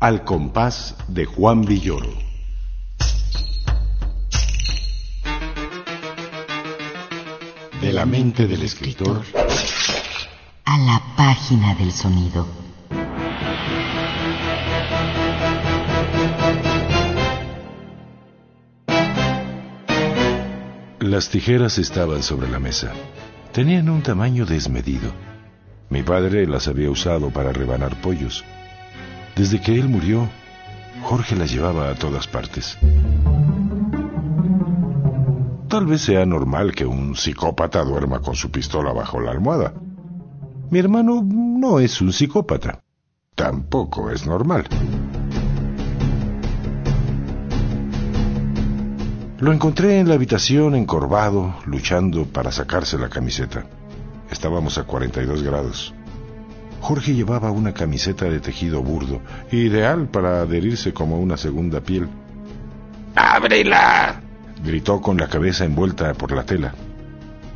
Al compás de Juan Villoro. La mente del escritor A la página del sonido. Las tijeras estaban sobre la mesa. Tenían un tamaño desmedido. Mi padre las había usado para rebanar pollos. Desde que él murió, Jorge las llevaba a todas partes. Tal vez sea normal que un psicópata duerma con su pistola bajo la almohada. Mi hermano no es un psicópata. Tampoco es normal. Lo encontré en la habitación encorvado, luchando para sacarse la camiseta. Estábamos a 42 grados. Jorge llevaba una camiseta de tejido burdo, ideal para adherirse como una segunda piel. ¡Ábrela! Gritó con la cabeza envuelta por la tela.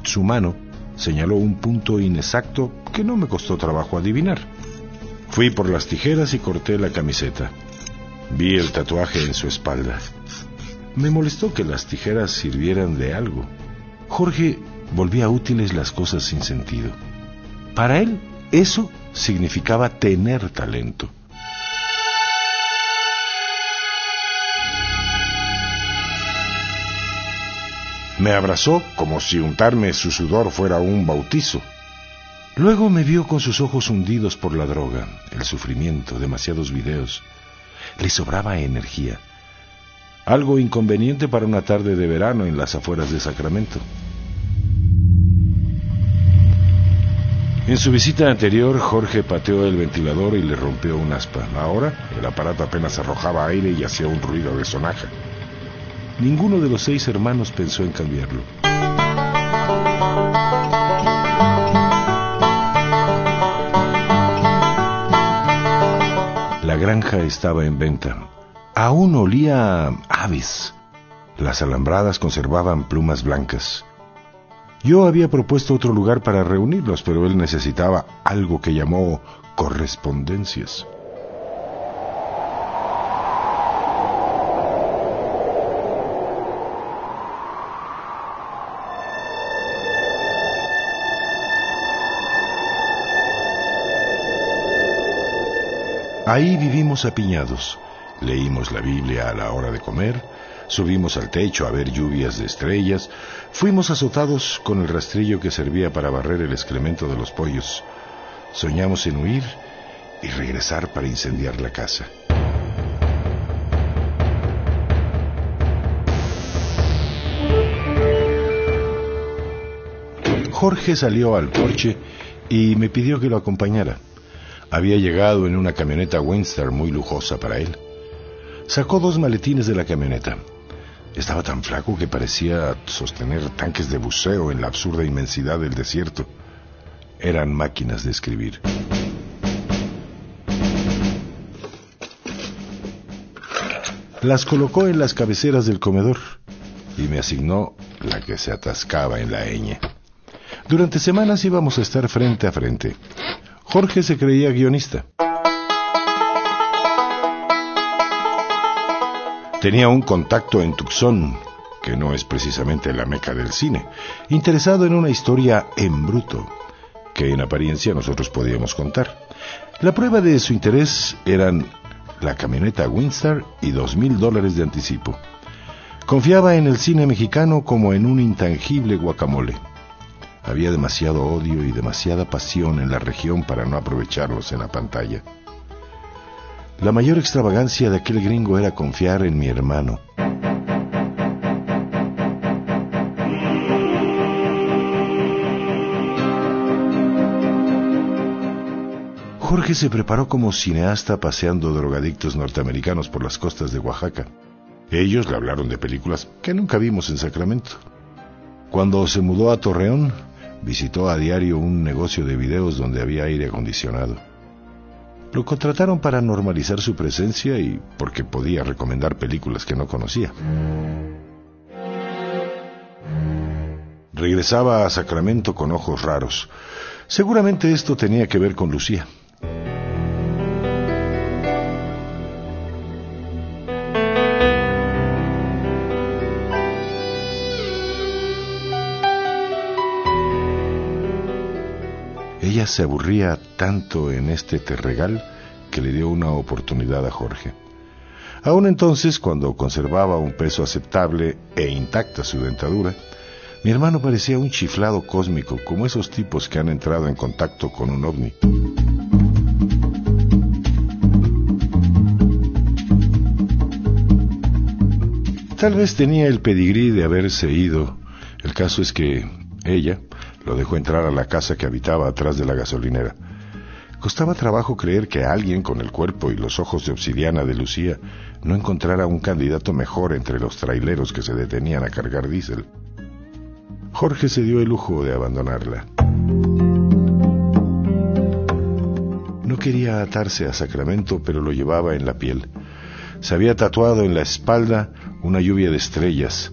Su mano señaló un punto inexacto que no me costó trabajo adivinar. Fui por las tijeras y corté la camiseta. Vi el tatuaje en su espalda. Me molestó que las tijeras sirvieran de algo. Jorge volvía útiles las cosas sin sentido. Para él, eso significaba tener talento. Me abrazó como si untarme su sudor fuera un bautizo. Luego me vio con sus ojos hundidos por la droga, el sufrimiento, demasiados videos. Le sobraba energía. Algo inconveniente para una tarde de verano en las afueras de Sacramento. En su visita anterior, Jorge pateó el ventilador y le rompió un aspa. Ahora, el aparato apenas arrojaba aire y hacía un ruido de sonaja. Ninguno de los seis hermanos pensó en cambiarlo. La granja estaba en venta. Aún olía a aves. Las alambradas conservaban plumas blancas. Yo había propuesto otro lugar para reunirlos, pero él necesitaba algo que llamó correspondencias. Ahí vivimos apiñados. Leímos la Biblia a la hora de comer, subimos al techo a ver lluvias de estrellas, fuimos azotados con el rastrillo que servía para barrer el excremento de los pollos. Soñamos en huir y regresar para incendiar la casa. Jorge salió al porche y me pidió que lo acompañara. Había llegado en una camioneta Windstar muy lujosa para él. Sacó dos maletines de la camioneta. Estaba tan flaco que parecía sostener tanques de buceo en la absurda inmensidad del desierto. Eran máquinas de escribir. Las colocó en las cabeceras del comedor y me asignó la que se atascaba en la ñ. Durante semanas íbamos a estar frente a frente. Jorge se creía guionista. Tenía un contacto en Tucson, que no es precisamente la meca del cine, interesado en una historia en bruto, que en apariencia nosotros podíamos contar. La prueba de su interés eran la camioneta Windstar y dos mil dólares de anticipo. Confiaba en el cine mexicano como en un intangible guacamole. Había demasiado odio y demasiada pasión en la región para no aprovecharlos en la pantalla. La mayor extravagancia de aquel gringo era confiar en mi hermano. Jorge se preparó como cineasta paseando drogadictos norteamericanos por las costas de Oaxaca. Ellos le hablaron de películas que nunca vimos en Sacramento. Cuando se mudó a Torreón, visitó a diario un negocio de videos donde había aire acondicionado. Lo contrataron para normalizar su presencia y porque podía recomendar películas que no conocía. Regresaba a Sacramento con ojos raros. Seguramente esto tenía que ver con Lucía. Se aburría tanto en este terregal que le dio una oportunidad a Jorge. Aún entonces, cuando conservaba un peso aceptable e intacta su dentadura, mi hermano parecía un chiflado cósmico, como esos tipos que han entrado en contacto con un ovni. Tal vez tenía el pedigrí de haberse ido. El caso es que ella, lo dejó entrar a la casa que habitaba atrás de la gasolinera. Costaba trabajo creer que alguien con el cuerpo y los ojos de obsidiana de Lucía no encontrara un candidato mejor entre los traileros que se detenían a cargar diésel. Jorge se dio el lujo de abandonarla. No quería atarse a Sacramento, pero lo llevaba en la piel. Se había tatuado en la espalda una lluvia de estrellas,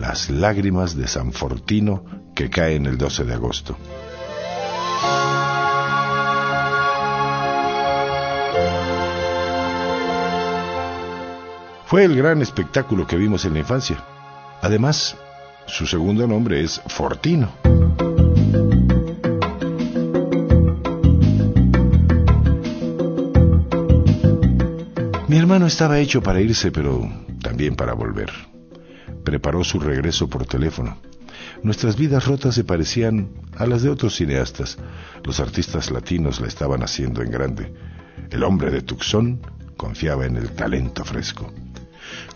las lágrimas de San Fortino que caen el 12 de agosto. Fue el gran espectáculo que vimos en la infancia. Además, su segundo nombre es Fortino. Mi hermano estaba hecho para irse, pero también para volver. Preparó su regreso por teléfono. Nuestras vidas rotas se parecían a las de otros cineastas. Los artistas latinos la estaban haciendo en grande. El hombre de Tucson confiaba en el talento fresco.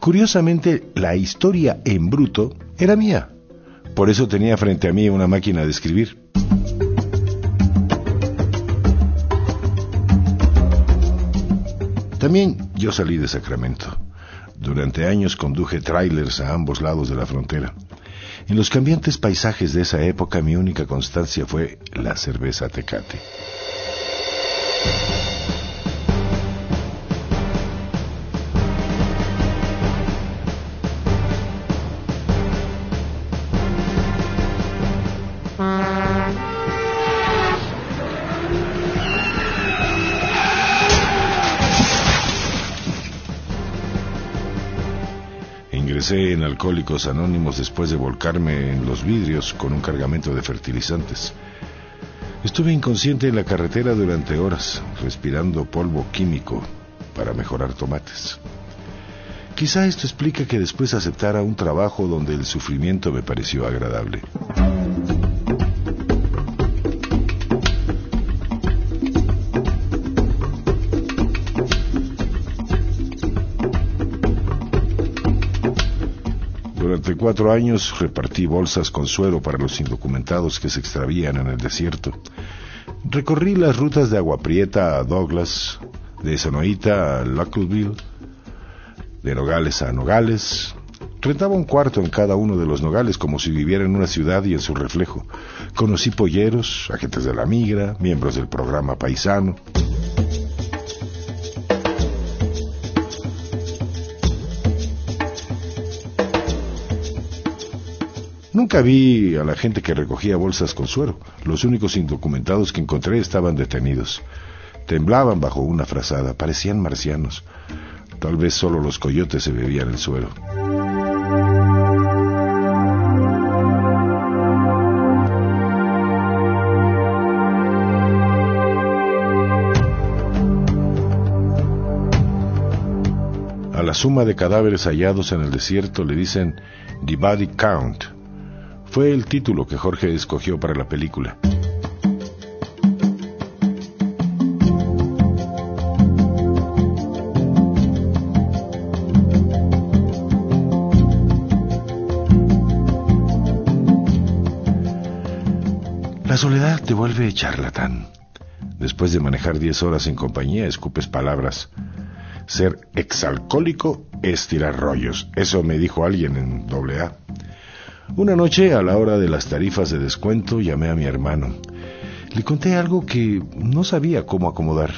Curiosamente, la historia en bruto era mía. Por eso tenía frente a mí una máquina de escribir. También yo salí de Sacramento. Durante años conduje trailers a ambos lados de la frontera. En los cambiantes paisajes de esa época mi única constancia fue la cerveza tecate. En Alcohólicos Anónimos después de volcarme en los vidrios con un cargamento de fertilizantes. Estuve inconsciente en la carretera durante horas, respirando polvo químico para mejorar tomates. Quizá esto explica que después aceptara un trabajo donde el sufrimiento me pareció agradable. Cuatro años repartí bolsas con suero para los indocumentados que se extravían en el desierto. Recorrí las rutas de Agua Prieta a Douglas, de Sonoita a Luckleville, de Nogales a Nogales. Rentaba un cuarto en cada uno de los nogales como si viviera en una ciudad y en su reflejo. Conocí polleros, agentes de la migra, miembros del programa paisano. Nunca vi a la gente que recogía bolsas con suero. Los únicos indocumentados que encontré estaban detenidos. Temblaban bajo una frazada, parecían marcianos. Tal vez solo los coyotes se bebían el suero. A la suma de cadáveres hallados en el desierto le dicen The Body Count, fue el título que Jorge escogió para la película. La soledad te vuelve charlatán. Después de manejar diez horas en compañía, escupes palabras. Ser exalcohólico es tirar rollos. Eso me dijo alguien en doble A. Una noche, a la hora de las tarifas de descuento, llamé a mi hermano. Le conté algo que no sabía cómo acomodar.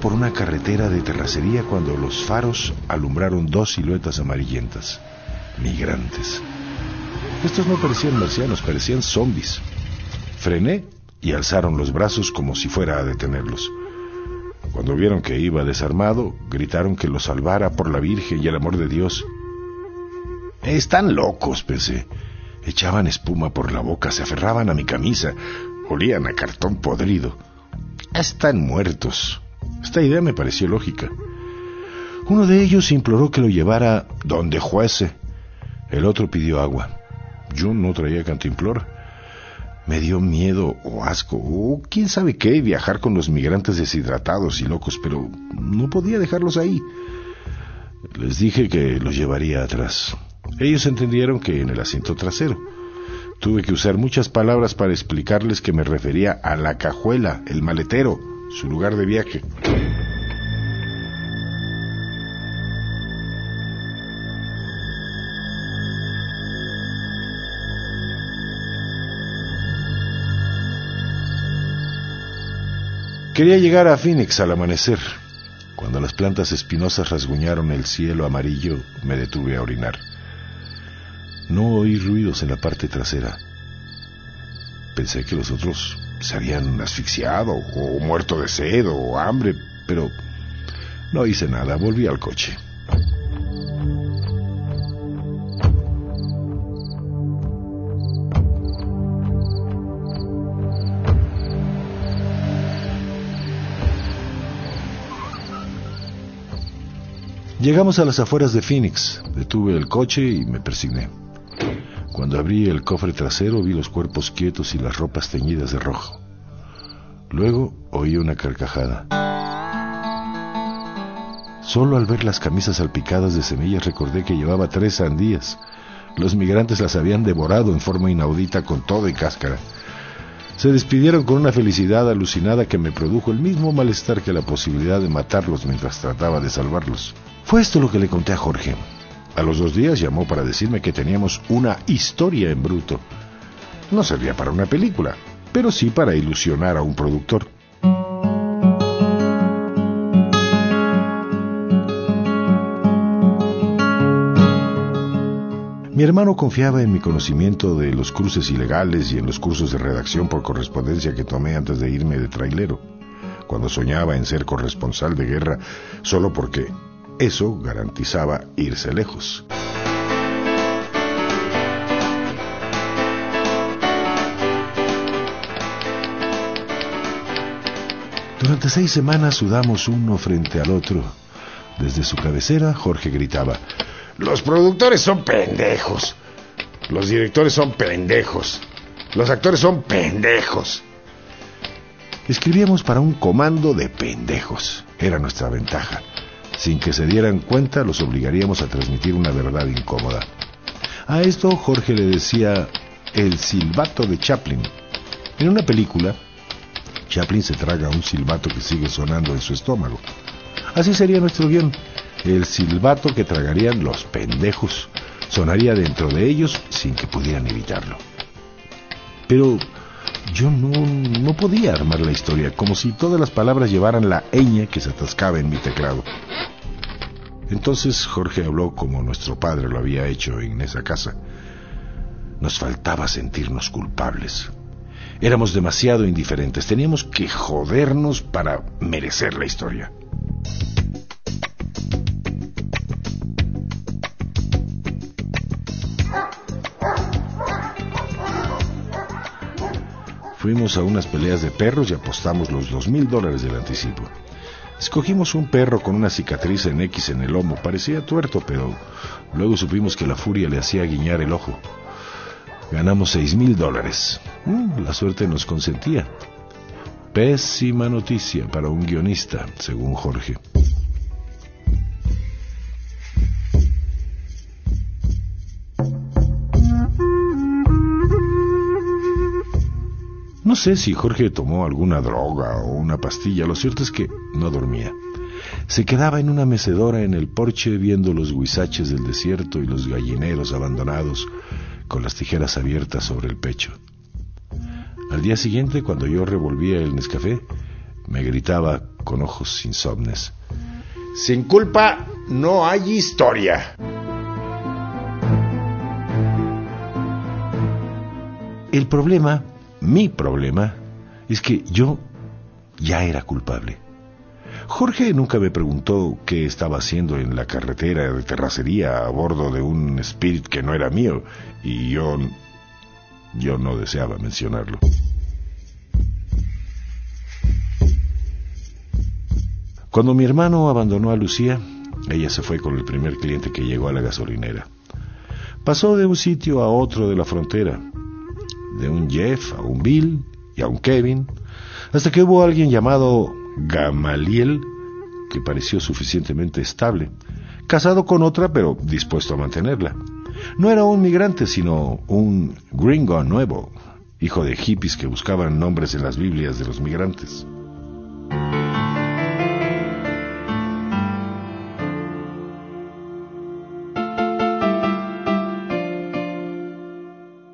Por una carretera de terracería cuando los faros alumbraron dos siluetas amarillentas, migrantes. Estos no parecían marcianos, parecían zombies. Frené y alzaron los brazos como si fuera a detenerlos. Cuando vieron que iba desarmado, gritaron que lo salvara por la Virgen y el amor de Dios. Están locos, pensé. Echaban espuma por la boca, se aferraban a mi camisa, olían a cartón podrido. Están muertos. Esta idea me pareció lógica. Uno de ellos imploró que lo llevara donde juece. El otro pidió agua. Yo no traía cantimplora. Me dio miedo o asco o quién sabe qué viajar con los migrantes deshidratados y locos, pero no podía dejarlos ahí. Les dije que los llevaría atrás. Ellos entendieron que en el asiento trasero. Tuve que usar muchas palabras para explicarles que me refería a la cajuela, el maletero, su lugar de viaje. Quería llegar a Phoenix al amanecer. Cuando las plantas espinosas rasguñaron el cielo amarillo, me detuve a orinar. No oí ruidos en la parte trasera. Pensé que los otros se habían asfixiado o muerto de sed o hambre, pero no hice nada, volví al coche. Llegamos a las afueras de Phoenix, detuve el coche y me persigné. Cuando abrí el cofre trasero vi los cuerpos quietos y las ropas teñidas de rojo. Luego oí una carcajada. Solo al ver las camisas salpicadas de semillas recordé que llevaba tres sandías. Los migrantes las habían devorado en forma inaudita con todo y cáscara. Se despidieron con una felicidad alucinada que me produjo el mismo malestar que la posibilidad de matarlos mientras trataba de salvarlos. Fue esto lo que le conté a Jorge. A los dos días llamó para decirme que teníamos una historia en bruto. No servía para una película, pero sí para ilusionar a un productor. Mi hermano confiaba en mi conocimiento de los cruces ilegales y en los cursos de redacción por correspondencia que tomé antes de irme de trailero, cuando soñaba en ser corresponsal de guerra solo porque eso garantizaba irse lejos. Durante seis semanas sudamos uno frente al otro. Desde su cabecera, Jorge gritaba, Los productores son pendejos. Los directores son pendejos. Los actores son pendejos. Escribíamos para un comando de pendejos. Era nuestra ventaja. Sin que se dieran cuenta, los obligaríamos a transmitir una verdad incómoda. A esto Jorge le decía el silbato de Chaplin. En una película, Chaplin se traga un silbato que sigue sonando en su estómago. Así sería nuestro guion. El silbato que tragarían los pendejos sonaría dentro de ellos sin que pudieran evitarlo. Pero yo no, podía armar la historia, como si todas las palabras llevaran la ñ que se atascaba en mi teclado. Entonces Jorge habló como nuestro padre lo había hecho en esa casa. Nos faltaba sentirnos culpables. Éramos demasiado indiferentes. Teníamos que jodernos para merecer la historia. Fuimos a unas peleas de perros y apostamos los dos mil dólares del anticipo. Escogimos un perro con una cicatriz en X en el lomo. Parecía tuerto, pero luego supimos que la furia le hacía guiñar el ojo. Ganamos seis mil dólares. Mm, la suerte nos consentía. Pésima noticia para un guionista, según Jorge. Sé si Jorge tomó alguna droga o una pastilla, lo cierto es que no dormía. Se quedaba en una mecedora en el porche viendo los guisaches del desierto y los gallineros abandonados con las tijeras abiertas sobre el pecho. Al día siguiente, cuando yo revolvía el Nescafé, me gritaba con ojos insomnes. Sin culpa no hay historia. El problema, mi problema, es que yo ya era culpable. Jorge nunca me preguntó qué estaba haciendo en la carretera de terracería a bordo de un Spirit que no era mío, y yo yo no deseaba mencionarlo. Cuando mi hermano abandonó a Lucía, ella se fue con el primer cliente que llegó a la gasolinera. Pasó de un sitio a otro de la frontera, de un Jeff a un Bill y a un Kevin, hasta que hubo alguien llamado Gamaliel que pareció suficientemente estable, casado con otra pero dispuesto a mantenerla. No era un migrante, sino un gringo nuevo, hijo de hippies que buscaban nombres en las Biblias de los migrantes.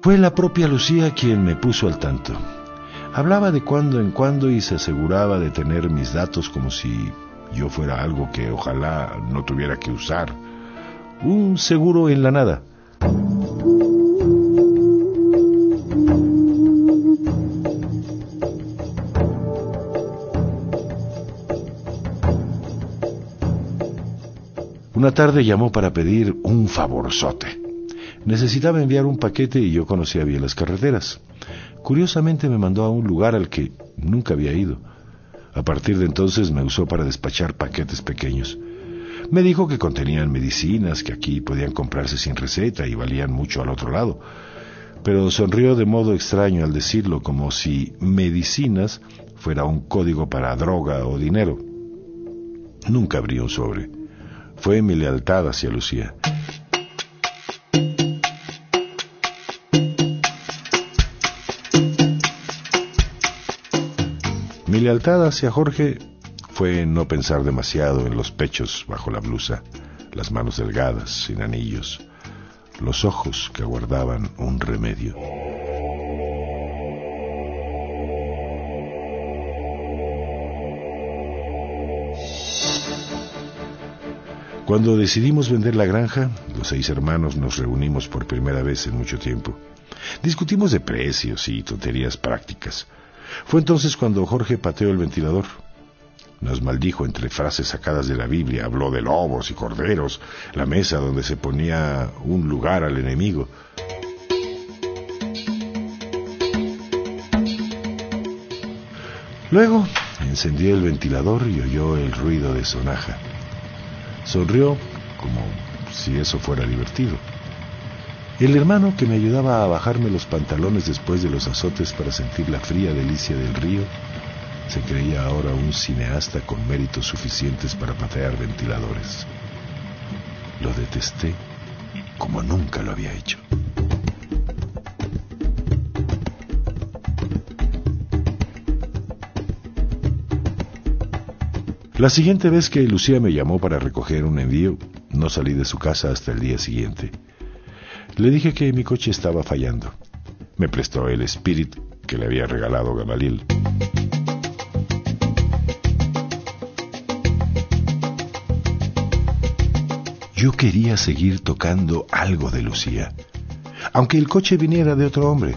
Fue la propia Lucía quien me puso al tanto. Hablaba de cuando en cuando y se aseguraba de tener mis datos como si yo fuera algo que ojalá no tuviera que usar. Un seguro en la nada. Una tarde llamó para pedir un favorzote. Necesitaba enviar un paquete y yo conocía bien las carreteras. Curiosamente me mandó a un lugar al que nunca había ido. A partir de entonces me usó para despachar paquetes pequeños. Me dijo que contenían medicinas que aquí podían comprarse sin receta y valían mucho al otro lado. Pero sonrió de modo extraño al decirlo, como si medicinas fuera un código para droga o dinero. Nunca abrí un sobre. Fue mi lealtad hacia Lucía. Mi lealtad hacia Jorge fue no pensar demasiado en los pechos bajo la blusa, las manos delgadas, sin anillos, los ojos que aguardaban un remedio. Cuando decidimos vender la granja, los seis hermanos nos reunimos por primera vez en mucho tiempo. Discutimos de precios y tonterías prácticas. Fue entonces cuando Jorge pateó el ventilador. Nos maldijo entre frases sacadas de la Biblia, habló de lobos y corderos, la mesa donde se ponía un lugar al enemigo. Luego encendió el ventilador y oyó el ruido de sonaja. Sonrió como si eso fuera divertido. El hermano que me ayudaba a bajarme los pantalones después de los azotes para sentir la fría delicia del río, se creía ahora un cineasta con méritos suficientes para patear ventiladores. Lo detesté como nunca lo había hecho. La siguiente vez que Lucía me llamó para recoger un envío, no salí de su casa hasta el día siguiente. Le dije que mi coche estaba fallando. Me prestó el Spirit que le había regalado Gamaliel. Yo quería seguir tocando algo de Lucía, aunque el coche viniera de otro hombre.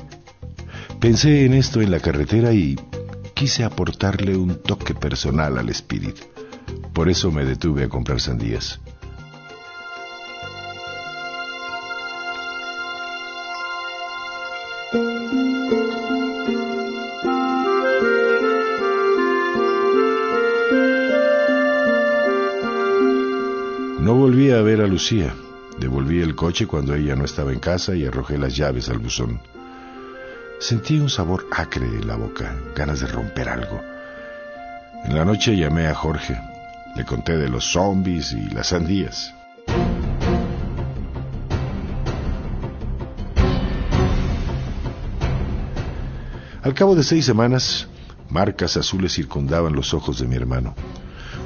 Pensé en esto en la carretera y quise aportarle un toque personal al Spirit. Por eso me detuve a comprar sandías. No volví a ver a Lucía. Devolví el coche cuando ella no estaba en casa y arrojé las llaves al buzón. Sentí un sabor acre en la boca, ganas de romper algo. En la noche llamé a Jorge. Le conté de los zombies y las sandías. Al cabo de seis semanas, marcas azules circundaban los ojos de mi hermano.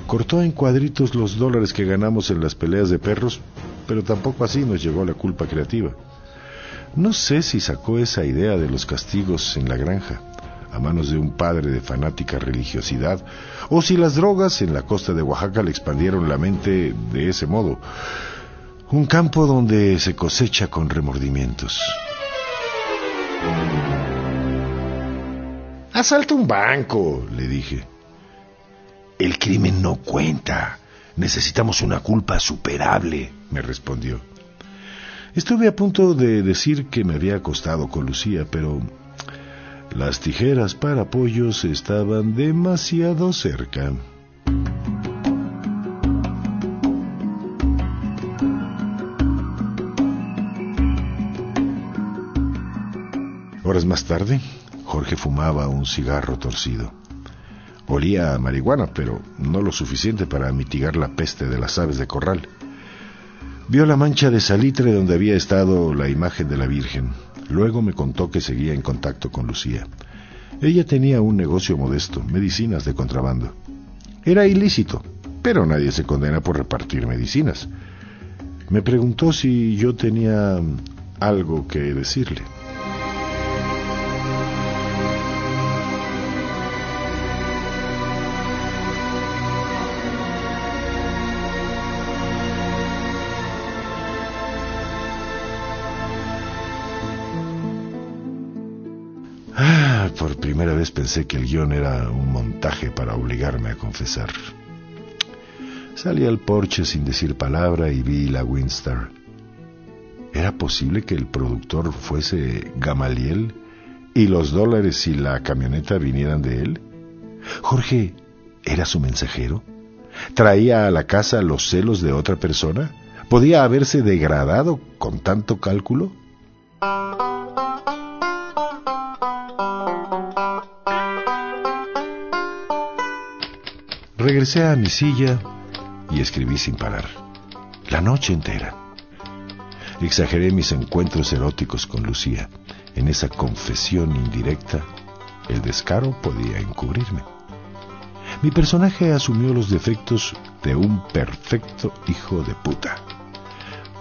Cortó en cuadritos los dólares que ganamos en las peleas de perros, pero tampoco así nos llegó la culpa creativa. No sé si sacó esa idea de los castigos en la granja, a manos de un padre de fanática religiosidad, o si las drogas en la costa de Oaxaca le expandieron la mente de ese modo. Un campo donde se cosecha con remordimientos. Asalta un banco, le dije. El crimen no cuenta. Necesitamos una culpa superable, me respondió. Estuve a punto de decir que me había acostado con Lucía, pero las tijeras para pollos estaban demasiado cerca. Horas más tarde, Jorge fumaba un cigarro torcido. Olía a marihuana, pero no lo suficiente para mitigar la peste de las aves de corral. Vio la mancha de salitre donde había estado la imagen de la Virgen. Luego me contó que seguía en contacto con Lucía. Ella tenía un negocio modesto, medicinas de contrabando. Era ilícito, pero nadie se condena por repartir medicinas. Me preguntó si yo tenía algo que decirle. Primera vez pensé que el guion era un montaje para obligarme a confesar. Salí al porche sin decir palabra y vi la Winstar. ¿Era posible que el productor fuese Gamaliel y los dólares y la camioneta vinieran de él? Jorge, ¿era su mensajero? ¿Traía a la casa los celos de otra persona? ¿Podía haberse degradado con tanto cálculo? Regresé a mi silla y escribí sin parar, la noche entera. Exageré mis encuentros eróticos con Lucía. En esa confesión indirecta, el descaro podía encubrirme. Mi personaje asumió los defectos de un perfecto hijo de puta.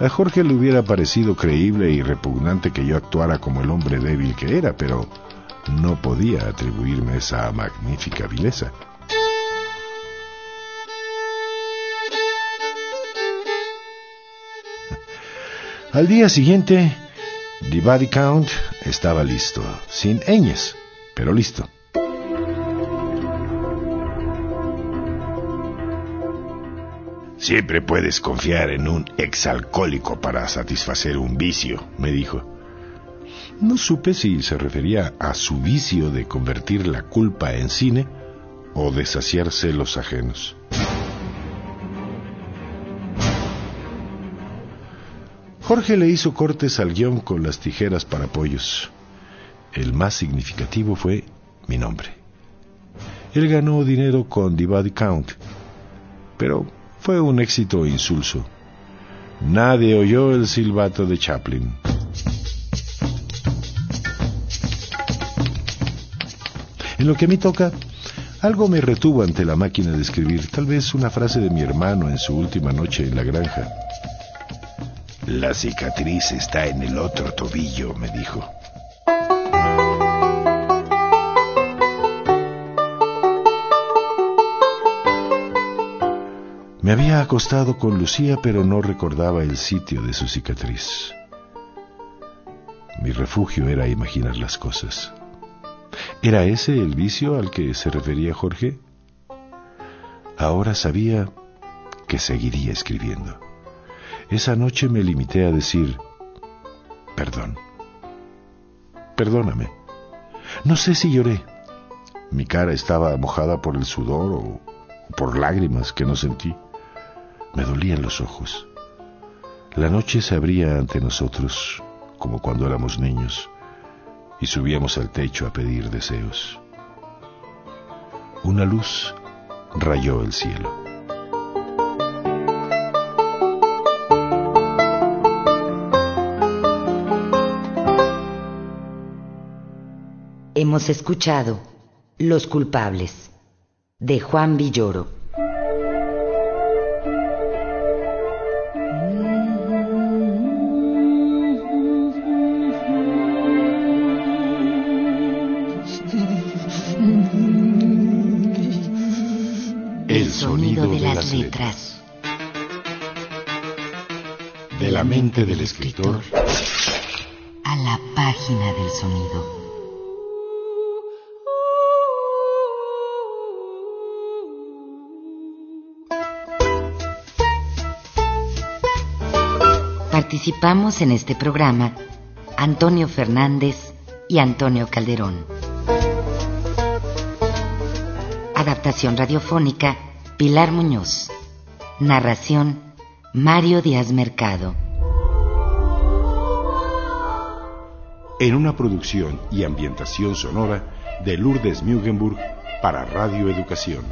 A Jorge le hubiera parecido creíble y repugnante que yo actuara como el hombre débil que era, pero no podía atribuirme esa magnífica vileza. Al día siguiente, The Body Count estaba listo, sin ñes, pero listo. Siempre puedes confiar en un exalcohólico para satisfacer un vicio, me dijo. No supe si se refería a su vicio de convertir la culpa en cine o de saciarse los ajenos. Jorge le hizo cortes al guion con las tijeras para pollos. El más significativo fue mi nombre. Él ganó dinero con Body Count, pero fue un éxito insulso. Nadie oyó el silbato de Chaplin. En lo que a mí toca, algo me retuvo ante la máquina de escribir, tal vez una frase de mi hermano en su última noche en la granja. La cicatriz está en el otro tobillo, me dijo. Me había acostado con Lucía, pero no recordaba el sitio de su cicatriz. Mi refugio era imaginar las cosas. ¿Era ese el vicio al que se refería Jorge? Ahora sabía que seguiría escribiendo. Esa noche me limité a decir, perdón, perdóname. No sé si lloré. Mi cara estaba mojada por el sudor o por lágrimas que no sentí. Me dolían los ojos. La noche se abría ante nosotros como cuando éramos niños y subíamos al techo a pedir deseos. Una luz rayó el cielo. Hemos escuchado Los culpables de Juan Villoro. El sonido de las letras. De la mente del escritor a la página del sonido. Participamos en este programa Antonio Fernández y Antonio Calderón. Adaptación radiofónica Pilar Muñoz. Narración Mario Díaz Mercado. En una producción y ambientación sonora de Lourdes Mugenburg para Radio Educación.